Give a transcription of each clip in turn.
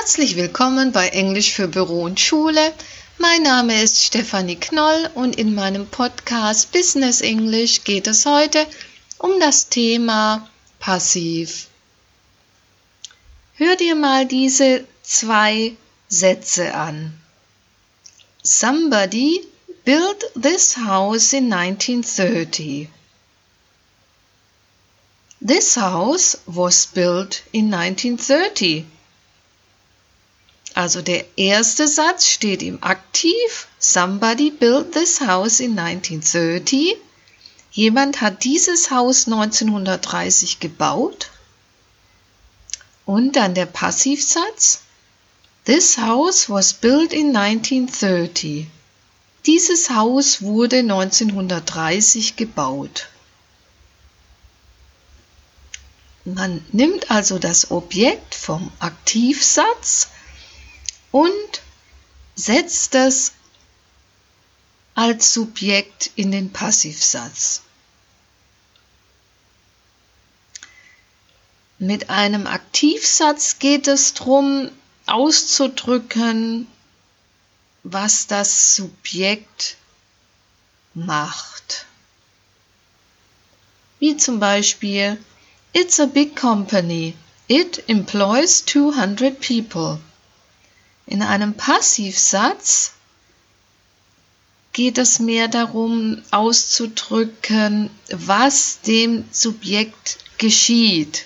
Herzlich willkommen bei Englisch für Büro und Schule. Mein Name ist Stefanie Knoll und in meinem Podcast Business English geht es heute um das Thema Passiv. Hör dir mal diese zwei Sätze an. Somebody built this house in 1930. This house was built in 1930. Also der erste Satz steht im Aktiv. Somebody built this house in 1930. Jemand hat dieses Haus 1930 gebaut. Und dann der Passivsatz. This house was built in 1930. Dieses Haus wurde 1930 gebaut. Man nimmt also das Objekt vom Aktivsatz und setzt es als Subjekt in den Passivsatz. Mit einem Aktivsatz geht es darum, auszudrücken, was das Subjekt macht. Wie zum Beispiel It's a big company. It employs 200 people. In einem Passivsatz geht es mehr darum auszudrücken, was dem Subjekt geschieht.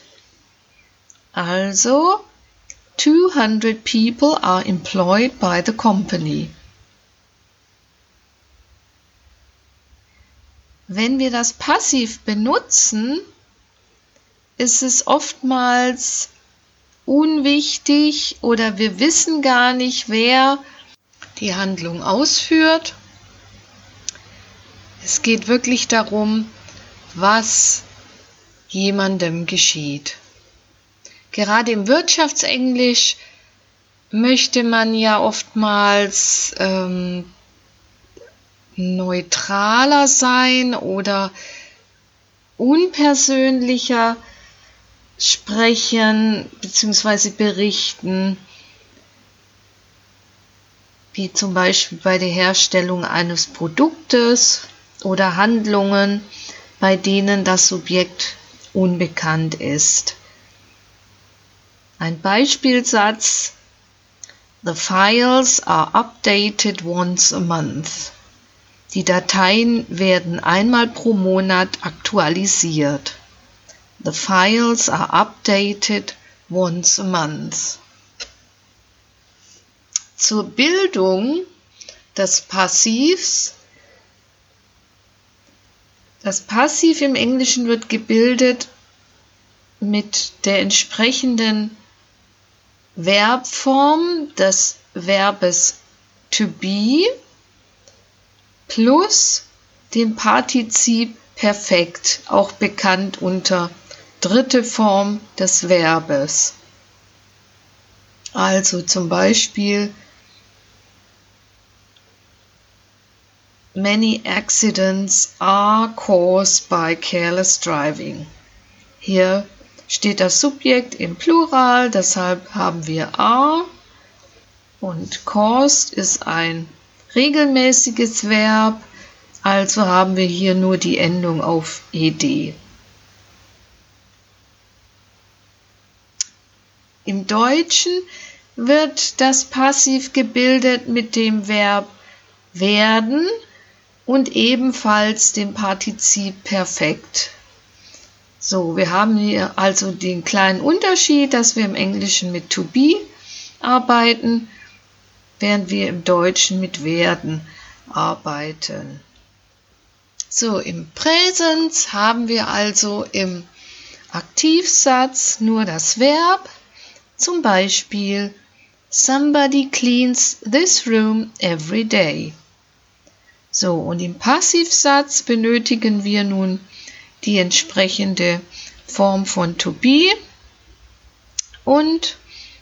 Also, 200 people are employed by the company. Wenn wir das Passiv benutzen, ist es oftmals unwichtig oder wir wissen gar nicht, wer die Handlung ausführt. Es geht wirklich darum, was jemandem geschieht. Gerade im Wirtschaftsenglisch möchte man ja oftmals ähm, neutraler sein oder unpersönlicher sprechen bzw. berichten, wie zum Beispiel bei der Herstellung eines Produktes oder Handlungen, bei denen das Subjekt unbekannt ist. Ein Beispielsatz The files are updated once a month. Die Dateien werden einmal pro Monat aktualisiert. The files are updated once a month. Zur Bildung des Passivs. Das Passiv im Englischen wird gebildet mit der entsprechenden Verbform des Verbes to be plus dem Partizip perfekt, auch bekannt unter dritte Form des Verbes. Also zum Beispiel Many accidents are caused by careless driving. Hier steht das Subjekt im Plural, deshalb haben wir are und caused ist ein regelmäßiges Verb, also haben wir hier nur die Endung auf ed. Im Deutschen wird das Passiv gebildet mit dem Verb werden und ebenfalls dem Partizip perfekt. So, wir haben hier also den kleinen Unterschied, dass wir im Englischen mit to be arbeiten, während wir im Deutschen mit werden arbeiten. So, im Präsens haben wir also im Aktivsatz nur das Verb zum Beispiel Somebody cleans this room every day. So, und im Passivsatz benötigen wir nun die entsprechende Form von to be und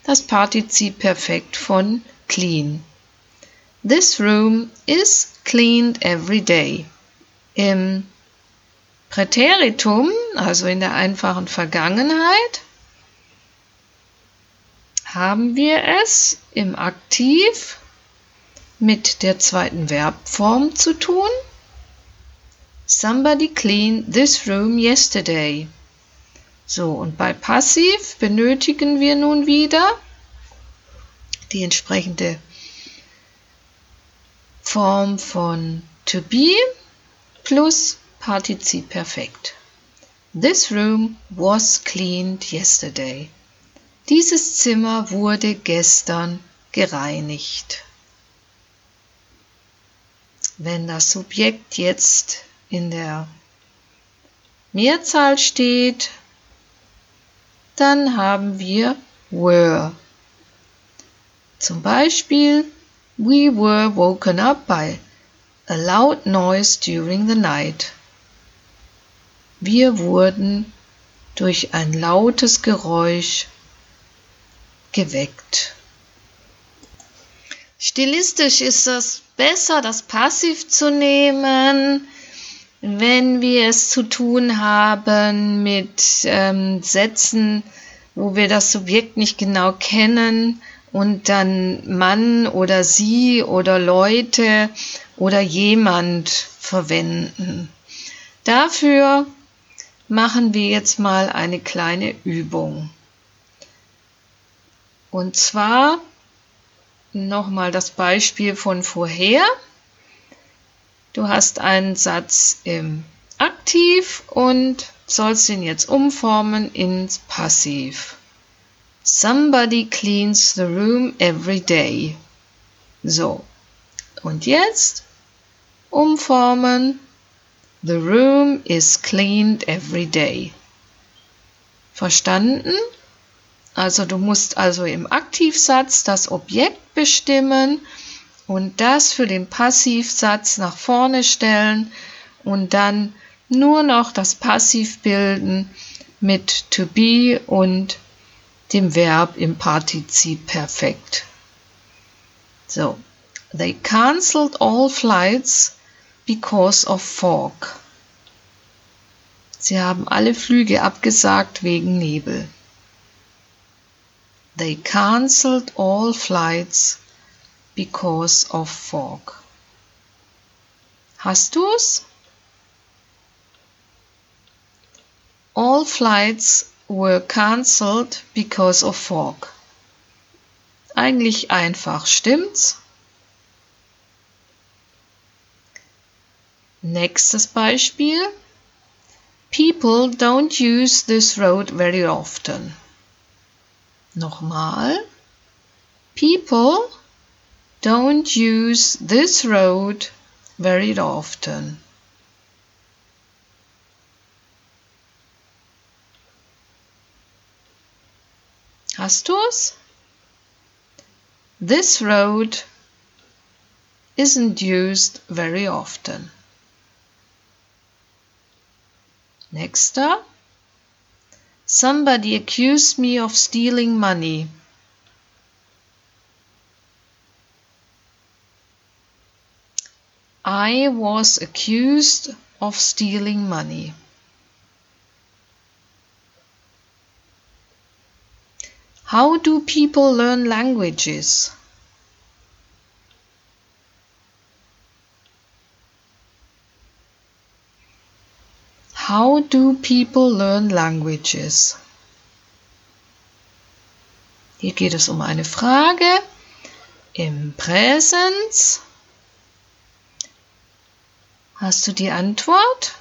das Partizip perfekt von clean. This room is cleaned every day. Im Präteritum, also in der einfachen Vergangenheit, haben wir es im Aktiv mit der zweiten Verbform zu tun. Somebody cleaned this room yesterday. So, und bei Passiv benötigen wir nun wieder die entsprechende Form von to be plus Partizip Perfekt. This room was cleaned yesterday. Dieses Zimmer wurde gestern gereinigt. Wenn das Subjekt jetzt in der Mehrzahl steht, dann haben wir were. Zum Beispiel, we were woken up by a loud noise during the night. Wir wurden durch ein lautes Geräusch geweckt. Stilistisch ist es besser, das Passiv zu nehmen, wenn wir es zu tun haben mit ähm, Sätzen, wo wir das Subjekt nicht genau kennen und dann Mann oder sie oder Leute oder jemand verwenden. Dafür machen wir jetzt mal eine kleine Übung. Und zwar nochmal das Beispiel von vorher. Du hast einen Satz im Aktiv und sollst ihn jetzt umformen ins Passiv. Somebody cleans the room every day. So. Und jetzt umformen. The room is cleaned every day. Verstanden? Also du musst also im Aktivsatz das Objekt bestimmen und das für den Passivsatz nach vorne stellen und dann nur noch das Passiv bilden mit to be und dem Verb im Partizip perfekt. So, they cancelled all flights because of fog. Sie haben alle Flüge abgesagt wegen Nebel. They cancelled all flights because of fog. Hast du's? All flights were cancelled because of fog. Eigentlich einfach, stimmt's? Nächstes Beispiel. People don't use this road very often. Nochmal. People don't use this road very often. Hast du's? This road isn't used very often. Next up. Somebody accused me of stealing money. I was accused of stealing money. How do people learn languages? How do people learn languages? Hier geht es um eine Frage im Präsens. Hast du die Antwort?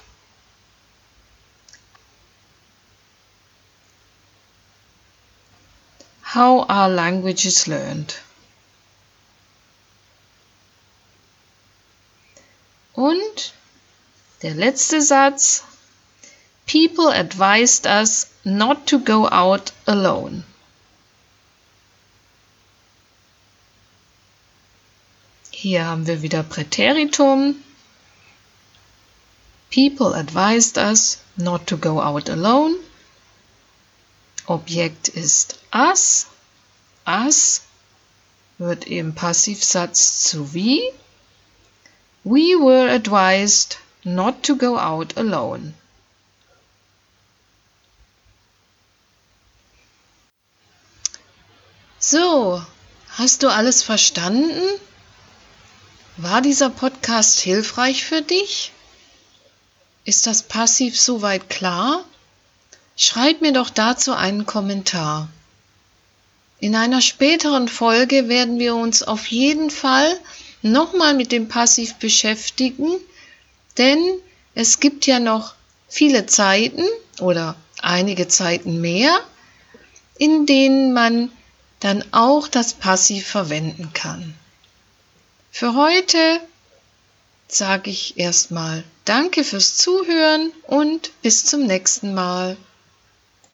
How are languages learned? Und der letzte Satz. People advised us not to go out alone. Hier haben wir wieder Präteritum. People advised us not to go out alone. Objekt ist us. Us wird im Passivsatz zu wie. We were advised not to go out alone. So, hast du alles verstanden? War dieser Podcast hilfreich für dich? Ist das Passiv soweit klar? Schreib mir doch dazu einen Kommentar. In einer späteren Folge werden wir uns auf jeden Fall nochmal mit dem Passiv beschäftigen, denn es gibt ja noch viele Zeiten oder einige Zeiten mehr, in denen man dann auch das Passiv verwenden kann. Für heute sage ich erstmal Danke fürs Zuhören und bis zum nächsten Mal.